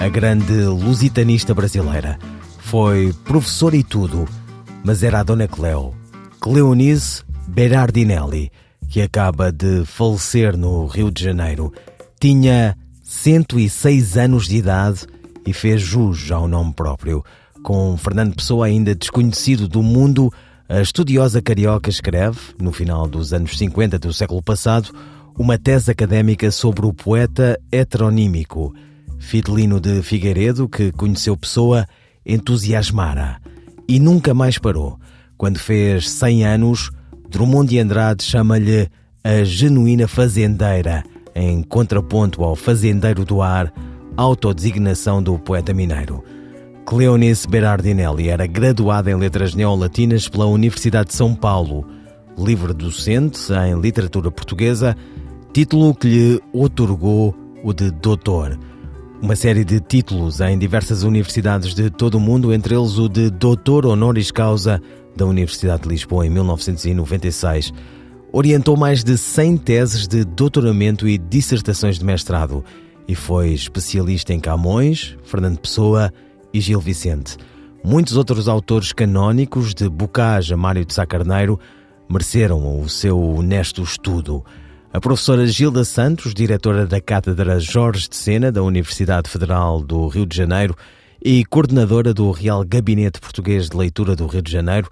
a grande lusitanista brasileira. Foi professora e tudo, mas era a Dona Cleo, Cleonice Berardinelli, que acaba de falecer no Rio de Janeiro. Tinha 106 anos de idade e fez jus ao nome próprio. Com Fernando Pessoa ainda desconhecido do mundo, a estudiosa carioca escreve, no final dos anos 50 do século passado, uma tese académica sobre o poeta heteronímico. Fidelino de Figueiredo, que conheceu Pessoa, entusiasmara e nunca mais parou. Quando fez 100 anos, Drummond de Andrade chama-lhe a genuína fazendeira, em contraponto ao fazendeiro do ar, autodesignação do poeta mineiro. Cleonice Berardinelli era graduada em Letras Neolatinas pela Universidade de São Paulo, livre docente em literatura portuguesa, título que lhe otorgou o de doutor. Uma série de títulos em diversas universidades de todo o mundo, entre eles o de doutor honoris causa da Universidade de Lisboa em 1996. Orientou mais de 100 teses de doutoramento e dissertações de mestrado e foi especialista em Camões, Fernando Pessoa e Gil Vicente. Muitos outros autores canónicos, de Bocage a Mário de Sá Carneiro, mereceram o seu honesto estudo. A professora Gilda Santos, diretora da Cátedra Jorge de Sena da Universidade Federal do Rio de Janeiro e coordenadora do Real Gabinete Português de Leitura do Rio de Janeiro,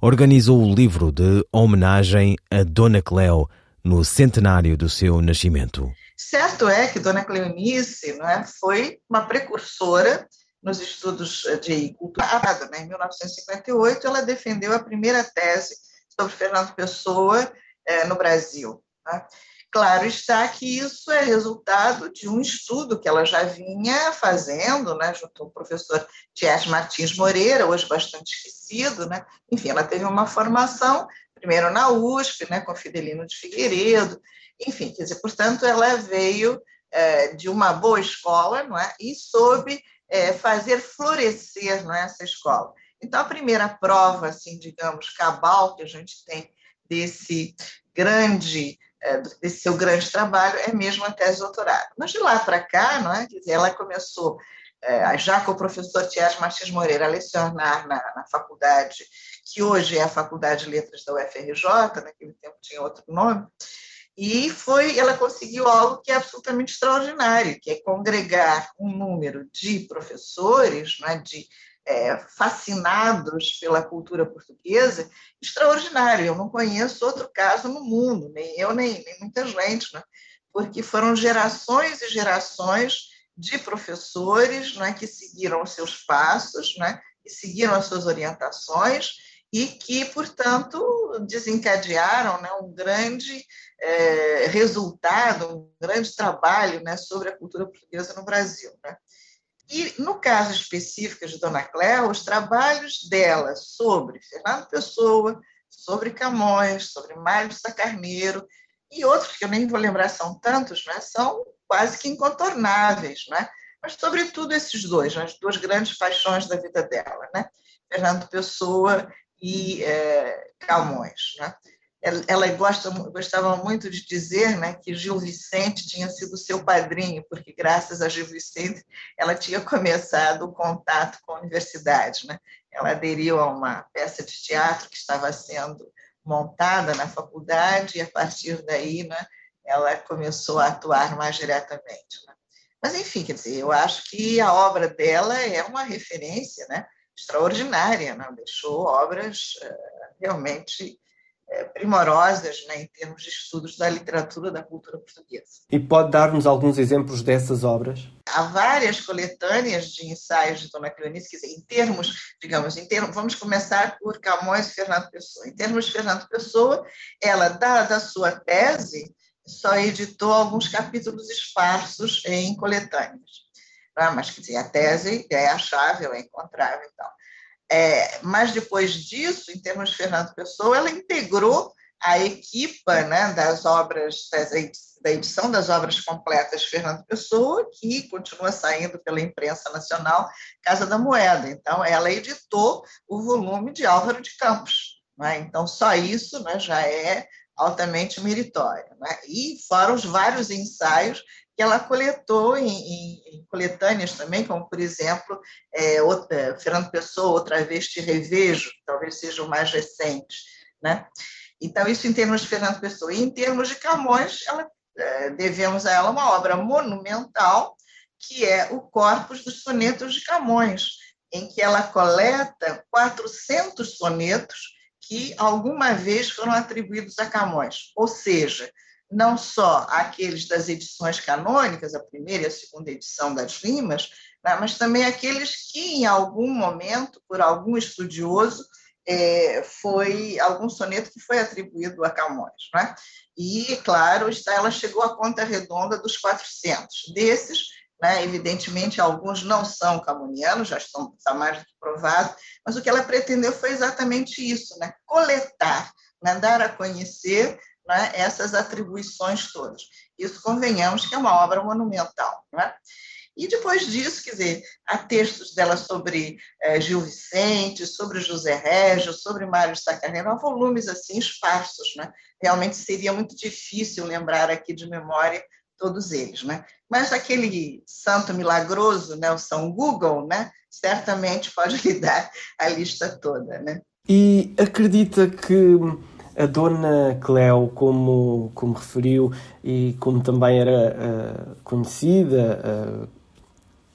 organizou o livro de homenagem a Dona Cleo no centenário do seu nascimento. Certo é que Dona Cleonice não é, foi uma precursora nos estudos de cultura. Né? Em 1958, ela defendeu a primeira tese sobre Fernando Pessoa eh, no Brasil. Né? Claro está que isso é resultado de um estudo que ela já vinha fazendo, né, junto ao professor Tias Martins Moreira, hoje bastante esquecido. Né? Enfim, ela teve uma formação, primeiro na USP, né, com Fidelino de Figueiredo, enfim, quer dizer, portanto, ela veio é, de uma boa escola não é? e soube é, fazer florescer não é, essa escola. Então, a primeira prova, assim, digamos, cabal que a gente tem desse grande, é, desse seu grande trabalho é mesmo a tese de doutorado. Mas de lá para cá, não é? Dizer, ela começou, é, já com o professor Tiago Martins Moreira, a lecionar na, na faculdade, que hoje é a Faculdade de Letras da UFRJ, naquele tempo tinha outro nome, e foi, ela conseguiu algo que é absolutamente extraordinário, que é congregar um número de professores, né, de é, fascinados pela cultura portuguesa, extraordinário. Eu não conheço outro caso no mundo, nem eu, nem, nem muita gente, né? porque foram gerações e gerações de professores né, que seguiram os seus passos, né, que seguiram as suas orientações e que, portanto, desencadearam né, um grande é, resultado, um grande trabalho né, sobre a cultura portuguesa no Brasil. Né? E, no caso específico de Dona Cléa, os trabalhos dela sobre Fernando Pessoa, sobre Camões, sobre Mário Sacarneiro e outros que eu nem vou lembrar, são tantos, né, são quase que incontornáveis, né? mas, sobretudo, esses dois, as duas grandes paixões da vida dela, né? Fernando Pessoa e é, Camões. Né? Ela gosta, gostava muito de dizer né, que Gil Vicente tinha sido seu padrinho, porque graças a Gil Vicente ela tinha começado o contato com a universidade. Né? Ela aderiu a uma peça de teatro que estava sendo montada na faculdade e a partir daí né, ela começou a atuar mais diretamente. Né? Mas, enfim, quer dizer, eu acho que a obra dela é uma referência né, extraordinária, né? deixou obras uh, realmente primorosas né, em termos de estudos da literatura da cultura portuguesa. E pode dar-nos alguns exemplos dessas obras? Há várias coletâneas de ensaios de Dona Cleonice, quer dizer, em termos, digamos, em termos, vamos começar por Camões e Fernando Pessoa. Em termos de Fernando Pessoa, ela, dada a sua tese, só editou alguns capítulos esparsos em coletâneas. é? mas quer dizer, a tese é achável, é encontrável. Então. É, mas depois disso, em termos de Fernando Pessoa, ela integrou a equipa né, das obras, da edição das obras completas de Fernando Pessoa, que continua saindo pela imprensa nacional, Casa da Moeda. Então, ela editou o volume de Álvaro de Campos. Né? Então, só isso né, já é altamente meritório. Né? E fora os vários ensaios que ela coletou em, em, em coletâneas também, como, por exemplo, é, outra, Fernando Pessoa, Outra Vez Te Revejo, talvez sejam mais recentes. Né? Então, isso em termos de Fernando Pessoa. E em termos de Camões, ela, é, devemos a ela uma obra monumental, que é o Corpus dos Sonetos de Camões, em que ela coleta 400 sonetos que alguma vez foram atribuídos a Camões, ou seja, não só aqueles das edições canônicas, a primeira e a segunda edição das rimas, né, mas também aqueles que, em algum momento, por algum estudioso, é, foi algum soneto que foi atribuído a Camões. Né? E, claro, ela chegou à conta redonda dos 400. Desses, né, evidentemente, alguns não são camonianos, já estão está mais do que provado, mas o que ela pretendeu foi exatamente isso, né, coletar, né, dar a conhecer né, essas atribuições todas. Isso, convenhamos, que é uma obra monumental. Não é? E depois disso, quer dizer, há textos dela sobre eh, Gil Vicente, sobre José Régio, sobre Mário Sacarneiro, volumes assim esparsos, né? Realmente seria muito difícil lembrar aqui de memória todos eles, né? Mas aquele santo milagroso, né, o São Google, né, certamente pode lhe dar a lista toda, né? E acredita que a dona Cleo, como, como referiu e como também era uh, conhecida, uh,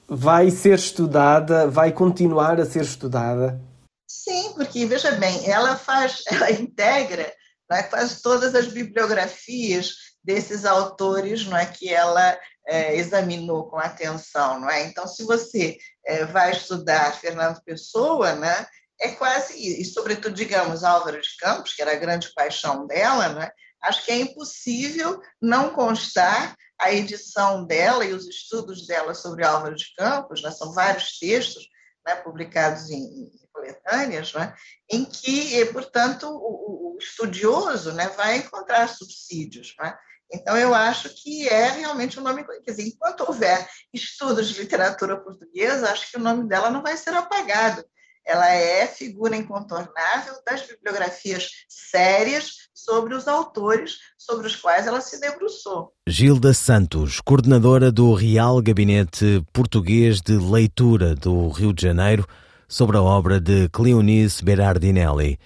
vai ser estudada, vai continuar a ser estudada? Sim, porque veja bem, ela faz, ela integra, é, faz todas as bibliografias desses autores, não é que ela é, examinou com atenção, não é? Então, se você é, vai estudar Fernando Pessoa, né, é quase e sobretudo digamos Álvaro de Campos, que era a grande paixão dela, né? Acho que é impossível não constar a edição dela e os estudos dela sobre Álvaro de Campos, né, são vários textos né, publicados em, coletâneas, né, em que, portanto, o, o estudioso né, vai encontrar subsídios. Né? Então, eu acho que é realmente um nome. Quer dizer, enquanto houver estudos de literatura portuguesa, acho que o nome dela não vai ser apagado ela é figura incontornável das bibliografias sérias sobre os autores sobre os quais ela se debruçou. Gilda Santos, coordenadora do Real Gabinete Português de Leitura do Rio de Janeiro, sobre a obra de Cleonice Berardinelli.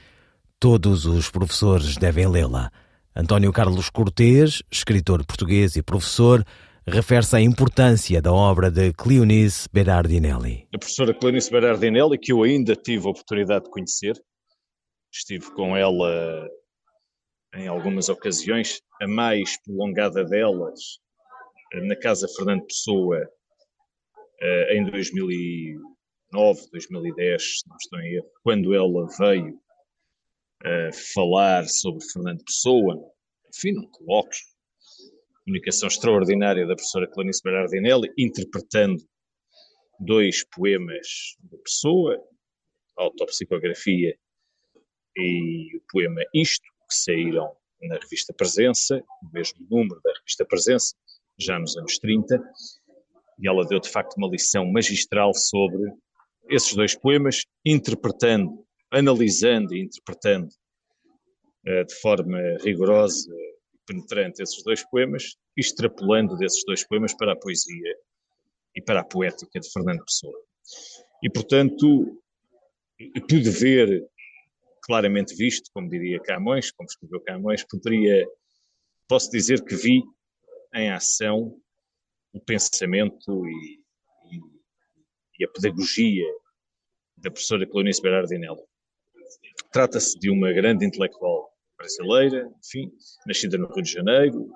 Todos os professores devem lê-la. António Carlos Cortês, escritor português e professor, refere-se à importância da obra de Cleonice Berardinelli. A professora Cleonice Berardinelli, que eu ainda tive a oportunidade de conhecer, estive com ela em algumas ocasiões, a mais prolongada delas, na Casa Fernando Pessoa, eh, em 2009, 2010, se não estou em erro, quando ela veio eh, falar sobre Fernando Pessoa, enfim, num colóquio comunicação extraordinária da professora Clarice Berardinelli, interpretando dois poemas de Pessoa, Autopsicografia e o poema Isto, que saíram na revista Presença, o mesmo número da revista Presença, já nos anos 30, e ela deu de facto uma lição magistral sobre esses dois poemas, interpretando, analisando e interpretando uh, de forma rigorosa penetrante esses dois poemas, extrapolando desses dois poemas para a poesia e para a poética de Fernando Pessoa. E, portanto, pude ver, claramente visto, como diria Camões, como escreveu Camões, poderia, posso dizer que vi em ação o pensamento e, e, e a pedagogia da professora Clonice Berardinelli. Trata-se de uma grande intelectual brasileira, enfim, nascida no Rio de Janeiro,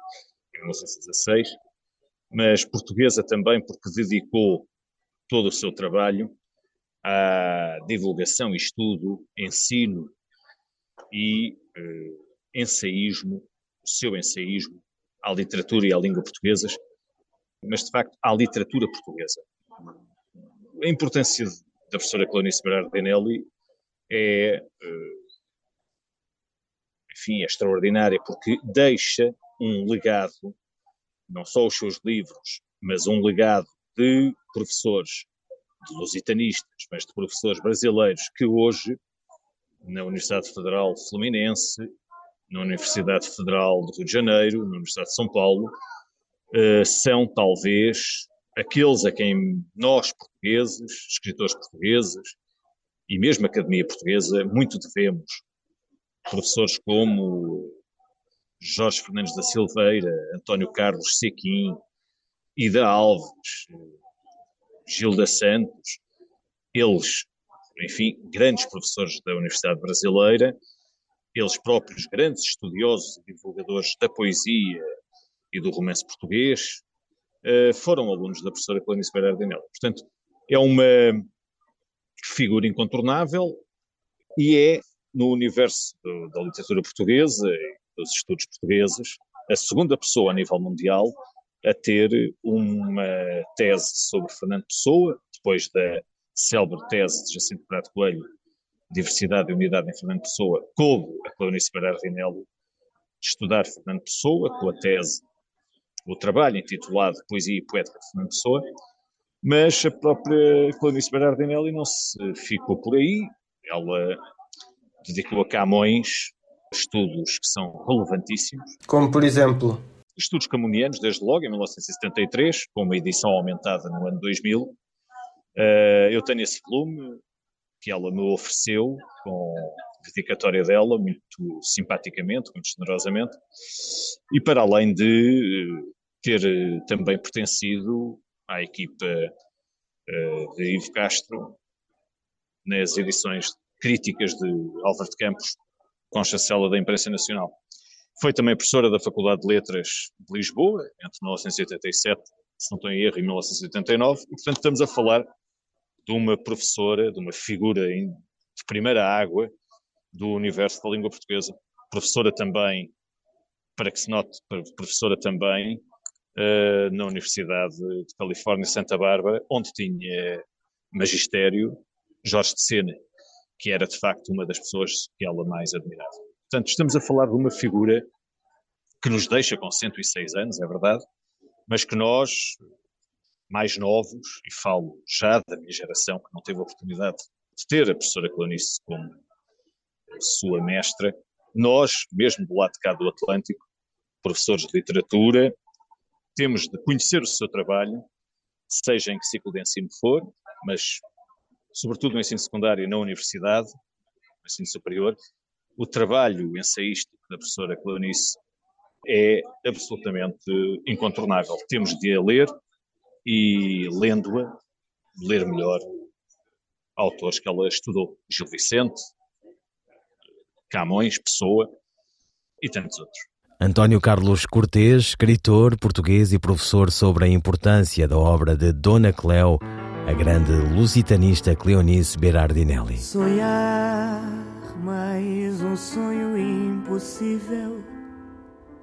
em 1916, mas portuguesa também porque dedicou todo o seu trabalho à divulgação, estudo, ensino e eh, ensaísmo, o seu ensaísmo à literatura e à língua portuguesas, mas de facto à literatura portuguesa. a importância da professora Clarice Berardinelli é, eh, enfim, é extraordinária, porque deixa um legado, não só os seus livros, mas um legado de professores, de lusitanistas, mas de professores brasileiros que hoje, na Universidade Federal Fluminense, na Universidade Federal do Rio de Janeiro, na Universidade de São Paulo, eh, são talvez aqueles a quem nós, portugueses, escritores portugueses e mesmo a Academia Portuguesa, muito devemos. Professores como Jorge Fernandes da Silveira, António Carlos Sequim, Ida Alves, Gilda Santos, eles, enfim, grandes professores da Universidade Brasileira, eles próprios grandes estudiosos e divulgadores da poesia e do romance português, eh, foram alunos da professora Clarice Berardinelli. Portanto, é uma figura incontornável e é, no universo da literatura portuguesa e dos estudos portugueses, a segunda pessoa a nível mundial a ter uma tese sobre Fernando Pessoa, depois da célebre tese de Jacinto Prato Coelho, Diversidade e Unidade em Fernando Pessoa, coube a Clarice Berardinelli estudar Fernando Pessoa, com a tese o trabalho intitulado Poesia e Poética de Fernando Pessoa, mas a própria Clarice Berardinelli não se ficou por aí, ela dedicou a Camões estudos que são relevantíssimos. Como, por exemplo? Estudos camunianos, desde logo, em 1973, com uma edição aumentada no ano 2000. Eh, eu tenho esse volume que ela me ofereceu, com dedicatória dela, muito simpaticamente, muito generosamente, e para além de ter eh, também pertencido à equipa eh, de Ivo Castro nas edições críticas de Álvaro de Campos com chancela da Imprensa Nacional. Foi também professora da Faculdade de Letras de Lisboa, entre 1987, se não estou em erro, e 1989, e portanto estamos a falar de uma professora, de uma figura de primeira água do universo da língua portuguesa. Professora também, para que se note, professora também uh, na Universidade de Califórnia, Santa Bárbara, onde tinha magistério Jorge de Sena, que era de facto uma das pessoas que ela mais admirava. Portanto, estamos a falar de uma figura que nos deixa com 106 anos, é verdade, mas que nós, mais novos, e falo já da minha geração, que não teve a oportunidade de ter a professora Clanice como sua mestra, nós, mesmo do lado de cá do Atlântico, professores de literatura, temos de conhecer o seu trabalho, seja em que ciclo de ensino for, mas sobretudo no ensino secundário e na universidade, no ensino superior, o trabalho ensaístico da professora Cleonice é absolutamente incontornável. Temos de a ler e, lendo-a, ler melhor autores que ela estudou. Gil Vicente, Camões, Pessoa e tantos outros. António Carlos Cortês, escritor português e professor sobre a importância da obra de Dona Cleo, a grande lusitanista Cleonice Berardinelli. Sonhar mais um sonho impossível,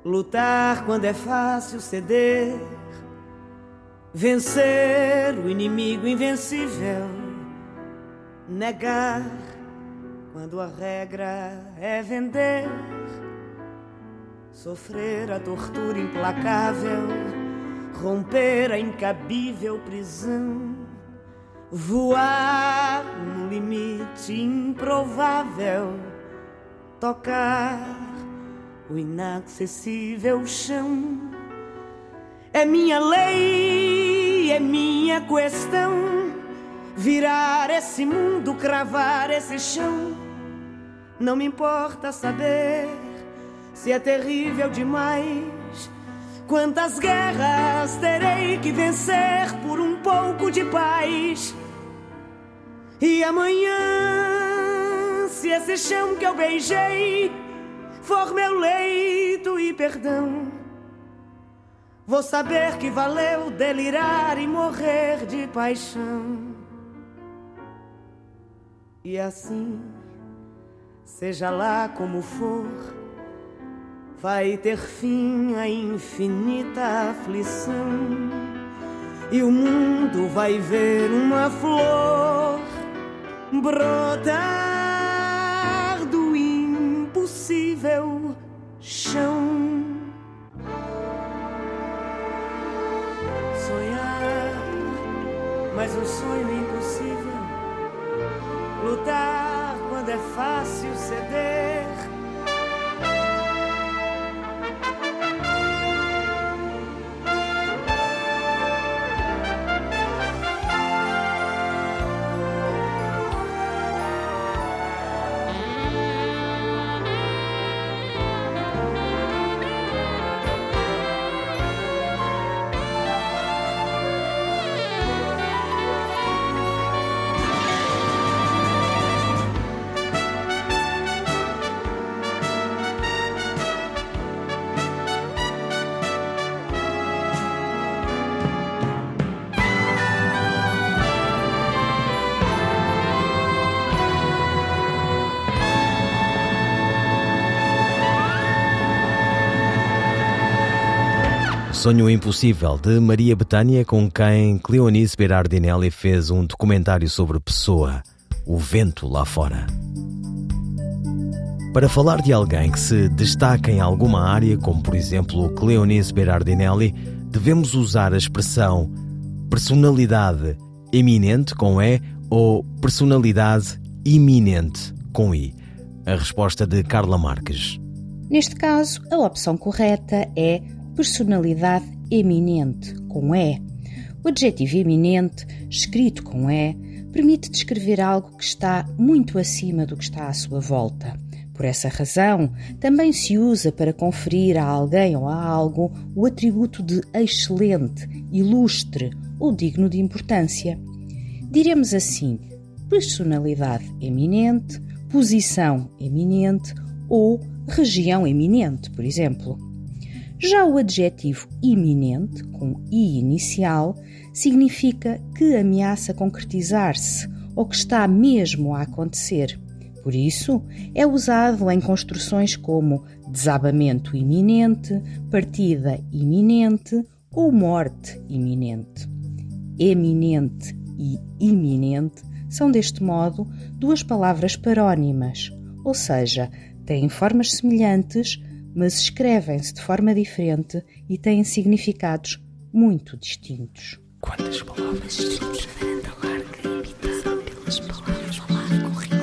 lutar quando é fácil ceder, vencer o inimigo invencível, negar quando a regra é vender. Sofrer a tortura implacável, romper a incabível prisão, voar no limite improvável, tocar o inacessível chão. É minha lei, é minha questão. Virar esse mundo, cravar esse chão. Não me importa saber se é terrível demais. Quantas guerras terei que vencer por um pouco de paz? E amanhã, se esse chão que eu beijei for meu leito e perdão, vou saber que valeu delirar e morrer de paixão. E assim, seja lá como for vai ter fim a infinita aflição. e o mundo vai ver uma flor brotar do impossível chão. Sonhar, mas um sonho impossível. Lutar quando é fácil ceder Sonho Impossível, de Maria Betânia, com quem Cleonice Berardinelli fez um documentário sobre Pessoa, o vento lá fora. Para falar de alguém que se destaca em alguma área, como por exemplo Cleonice Berardinelli, devemos usar a expressão personalidade eminente com E ou personalidade iminente com I. A resposta de Carla Marques. Neste caso, a opção correta é personalidade eminente, com E. O adjetivo eminente, escrito com E, permite descrever algo que está muito acima do que está à sua volta. Por essa razão, também se usa para conferir a alguém ou a algo o atributo de excelente, ilustre ou digno de importância. Diremos assim: personalidade eminente, posição eminente ou região eminente, por exemplo. Já o adjetivo iminente, com i inicial, significa que ameaça concretizar-se ou que está mesmo a acontecer. Por isso, é usado em construções como desabamento iminente, partida iminente ou morte iminente. Eminente e iminente são, deste modo, duas palavras parónimas, ou seja, têm formas semelhantes, mas escrevem-se de forma diferente e têm significados muito distintos. Quantas palavras?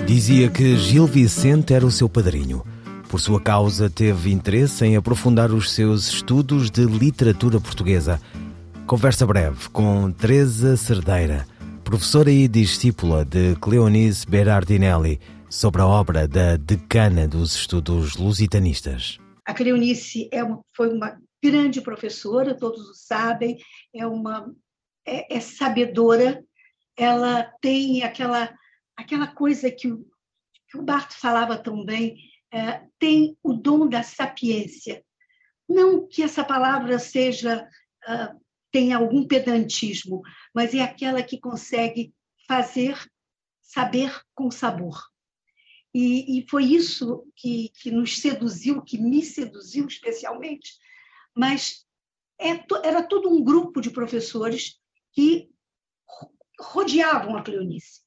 Dizia que Gil Vicente era o seu padrinho. Por sua causa, teve interesse em aprofundar os seus estudos de literatura portuguesa. Conversa breve com Teresa Cerdeira, professora e discípula de Cleonice Berardinelli, sobre a obra da decana dos estudos lusitanistas. A Cleonice é uma, foi uma grande professora, todos o sabem, é uma é, é sabedora, ela tem aquela aquela coisa que o, que o Barto falava tão bem, é, tem o dom da sapiência. Não que essa palavra seja uh, tenha algum pedantismo, mas é aquela que consegue fazer saber com sabor. E, e foi isso que, que nos seduziu, que me seduziu especialmente, mas é, era todo um grupo de professores que rodeavam a Cleonice.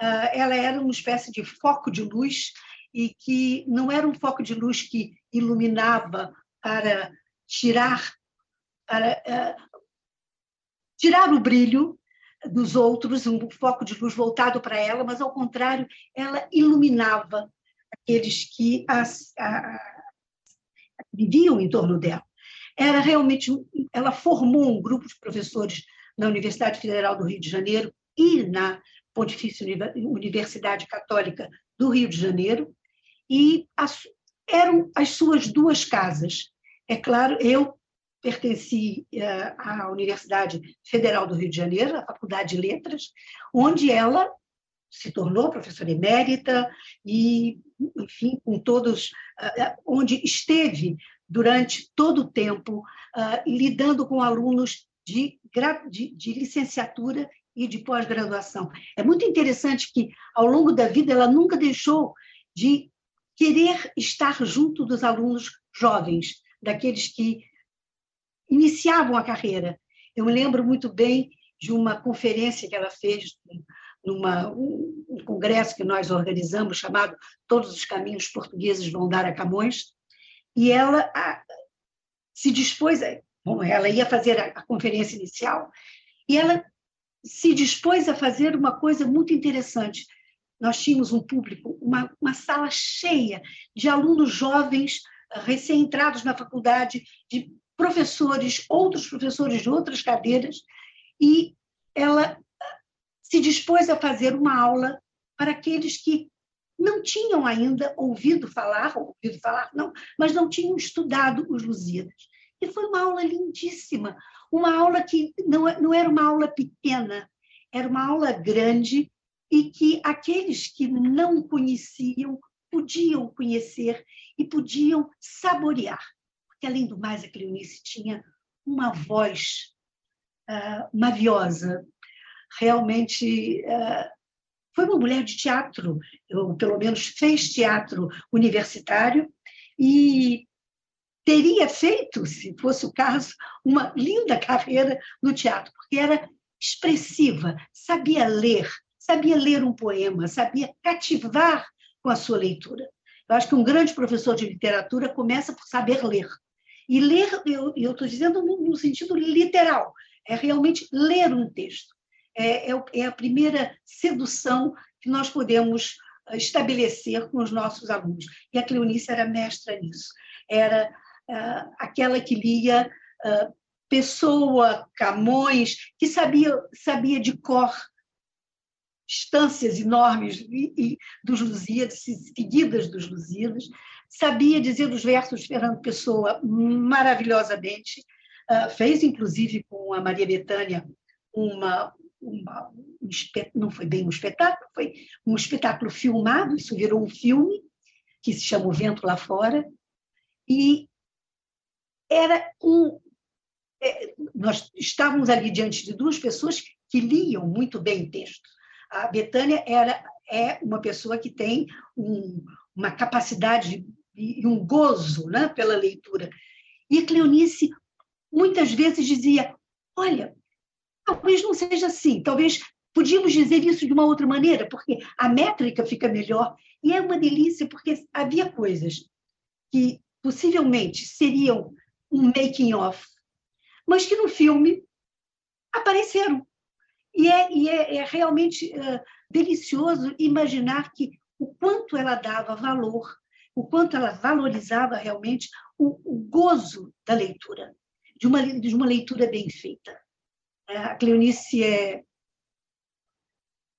Uh, ela era uma espécie de foco de luz e que não era um foco de luz que iluminava para tirar para uh, tirar o brilho dos outros, um foco de luz voltado para ela, mas ao contrário, ela iluminava aqueles que as, a, viviam em torno dela. Era realmente, ela formou um grupo de professores na Universidade Federal do Rio de Janeiro e na Pontifícia Universidade Católica do Rio de Janeiro, e as, eram as suas duas casas. É claro, eu pertenci uh, à Universidade Federal do Rio de Janeiro, à Faculdade de Letras, onde ela se tornou professora emérita e, enfim, com todos, uh, onde esteve durante todo o tempo uh, lidando com alunos de, de, de licenciatura e de pós-graduação. É muito interessante que, ao longo da vida, ela nunca deixou de querer estar junto dos alunos jovens, daqueles que iniciavam a carreira. Eu me lembro muito bem de uma conferência que ela fez numa um, congresso que nós organizamos chamado Todos os Caminhos Portugueses vão dar a Camões, e ela a, se dispôs, a, bom, ela ia fazer a, a conferência inicial, e ela se dispôs a fazer uma coisa muito interessante. Nós tínhamos um público, uma, uma sala cheia de alunos jovens, recém-entrados na faculdade, de professores, outros professores de outras cadeiras, e ela se dispôs a fazer uma aula para aqueles que não tinham ainda ouvido falar, ouvido falar não, mas não tinham estudado os Lusíadas. E foi uma aula lindíssima, uma aula que não, não era uma aula pequena, era uma aula grande e que aqueles que não conheciam podiam conhecer e podiam saborear. Porque, além do mais, a Cleonice tinha uma voz uh, maviosa, realmente uh, foi uma mulher de teatro, ou pelo menos fez teatro universitário, e teria feito, se fosse o caso, uma linda carreira no teatro, porque era expressiva, sabia ler, sabia ler um poema, sabia cativar com a sua leitura. Eu acho que um grande professor de literatura começa por saber ler. E ler, eu estou dizendo no, no, sentido literal, é realmente ler um texto. É, é, é a primeira sedução que nós podemos ah, estabelecer com os nossos alunos. E a Cleonice era mestra nisso. Era uh, aquela que lia uh, Pessoa, Camões, que sabia, sabia de cor estâncias enormes e, e dos Lusíadas, seguidas dos Lusíadas, sabia dizer os versos de Fernando Pessoa maravilhosamente, uh, fez inclusive com a Maria Bethânia uma, uma um, não foi bem um espetáculo, foi um espetáculo filmado, isso virou um filme que se chama O Vento Lá Fora, e era um é, nós estávamos ali diante de duas pessoas que liam muito bem texto. A Betânia era, é uma pessoa que tem um, uma capacidade e um gozo né, pela leitura. E Cleonice muitas vezes dizia: Olha, talvez não seja assim, talvez podíamos dizer isso de uma outra maneira, porque a métrica fica melhor. E é uma delícia, porque havia coisas que possivelmente seriam um making-of, mas que no filme apareceram. E é, e é, é realmente uh, delicioso imaginar que o quanto ela dava valor, o quanto ela valorizava realmente o, o gozo da leitura, de uma, de uma leitura bem feita. É, a Cleonice é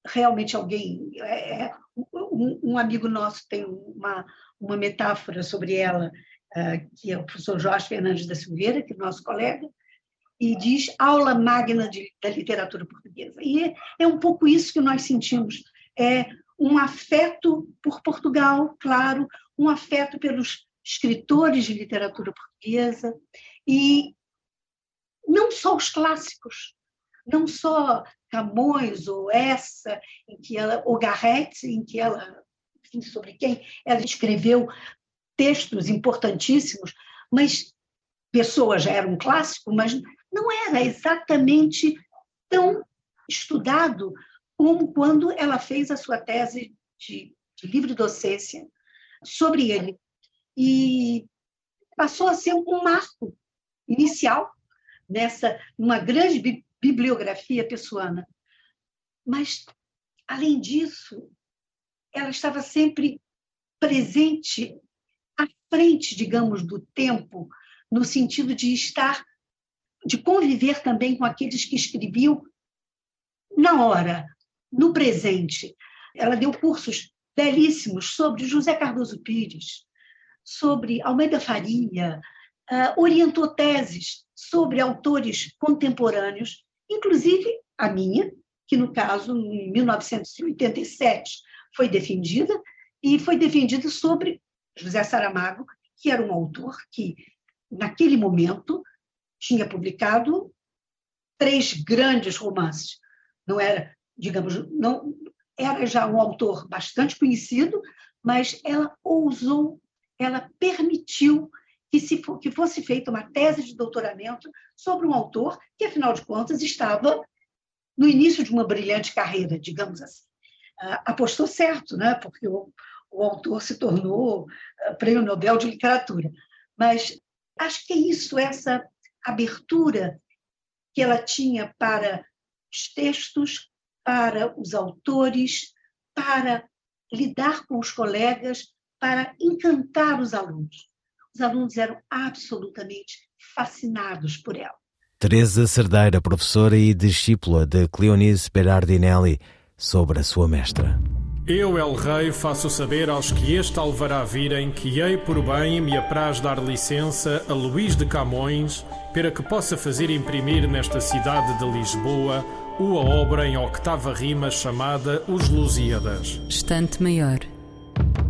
realmente alguém. É, é, um, um, amigo nosso tem uma, uma metáfora sobre ela, uh, que é o professor Jorge Fernandes da Silveira, que é nosso colega, e diz aula magna de, da literatura portuguesa. E é, é um pouco isso que nós sentimos. É um afeto por Portugal, claro, um afeto pelos escritores de literatura portuguesa e não só os clássicos, não só Camões ou essa, em que ela, ou Garrett, em que ela, enfim, sobre quem ela escreveu textos importantíssimos, mas Pessoa já era um clássico, mas não era exatamente tão estudado como quando ela fez a sua tese de, de livre docência sobre ele. E passou a ser um marco inicial nessa uma grande bibliografia pessoana. Mas, além disso, ela estava sempre presente à frente, digamos, do tempo, no sentido de estar de conviver também com aqueles que escreviam na hora, no presente. Ela deu cursos belíssimos sobre José Cardoso Pires, sobre Almeida Faria, uh, orientou teses sobre autores contemporâneos, inclusive a minha, que no caso, em 1987, foi defendida, e foi defendida sobre José Saramago, que era um autor que, naquele momento, tinha publicado três grandes romances. Não era, digamos, não era já um autor bastante conhecido, mas ela ousou, ela permitiu que, se, que fosse feita uma tese de doutoramento sobre um autor que, afinal de contas, estava no início de uma brilhante carreira, digamos assim. Uh, apostou certo, né? porque o, o autor se tornou uh, prêmio Nobel de Literatura. Mas acho que é isso, essa abertura que ela tinha para os textos, para os autores, para lidar com os colegas, para encantar os alunos. Os alunos eram absolutamente fascinados por ela. Teresa Cerdeira, professora e discípula de Cleonice Berardinelli, sobre a sua mestra. Eu, El Rei, faço saber aos que este alvará virem que hei por bem me apraz dar licença a Luís de Camões para que possa fazer imprimir nesta cidade de Lisboa uma obra em octava rima chamada Os Lusíadas. Estante Maior,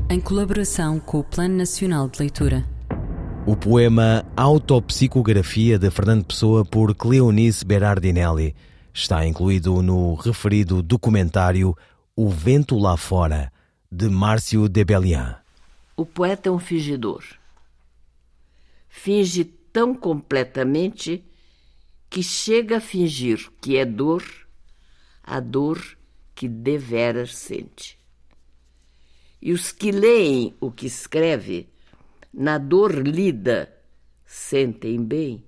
em colaboração com o Plano Nacional de Leitura. O poema Autopsicografia de Fernando Pessoa por Cleonice Berardinelli está incluído no referido documentário O Vento Lá Fora, de Márcio de Bellian. O poeta é um fingidor. Finge tão completamente que chega a fingir que é dor a dor que deveras sente. E os que leem o que escreve, na dor lida, sentem bem,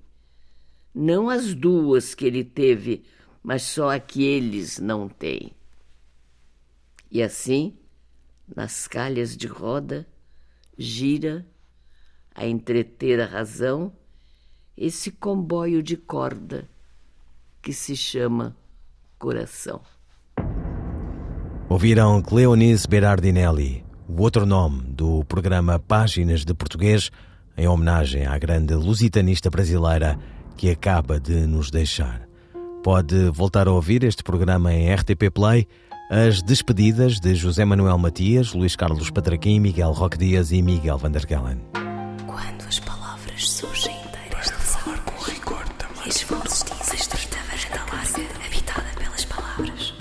não as duas que ele teve, mas só a que eles não têm. E assim, nas calhas de roda, gira, a entreter a razão, esse comboio de corda que se chama coração. Ouviram Cleonice Berardinelli, o outro nome do programa Páginas de Português, em homenagem à grande lusitanista brasileira que acaba de nos deixar. Pode voltar a ouvir este programa em RTP Play, as despedidas de José Manuel Matias, Luís Carlos Patraquim, Miguel Roque Dias e Miguel Vanderkellen. Quando as palavras surgem inteiras falar com rigor também.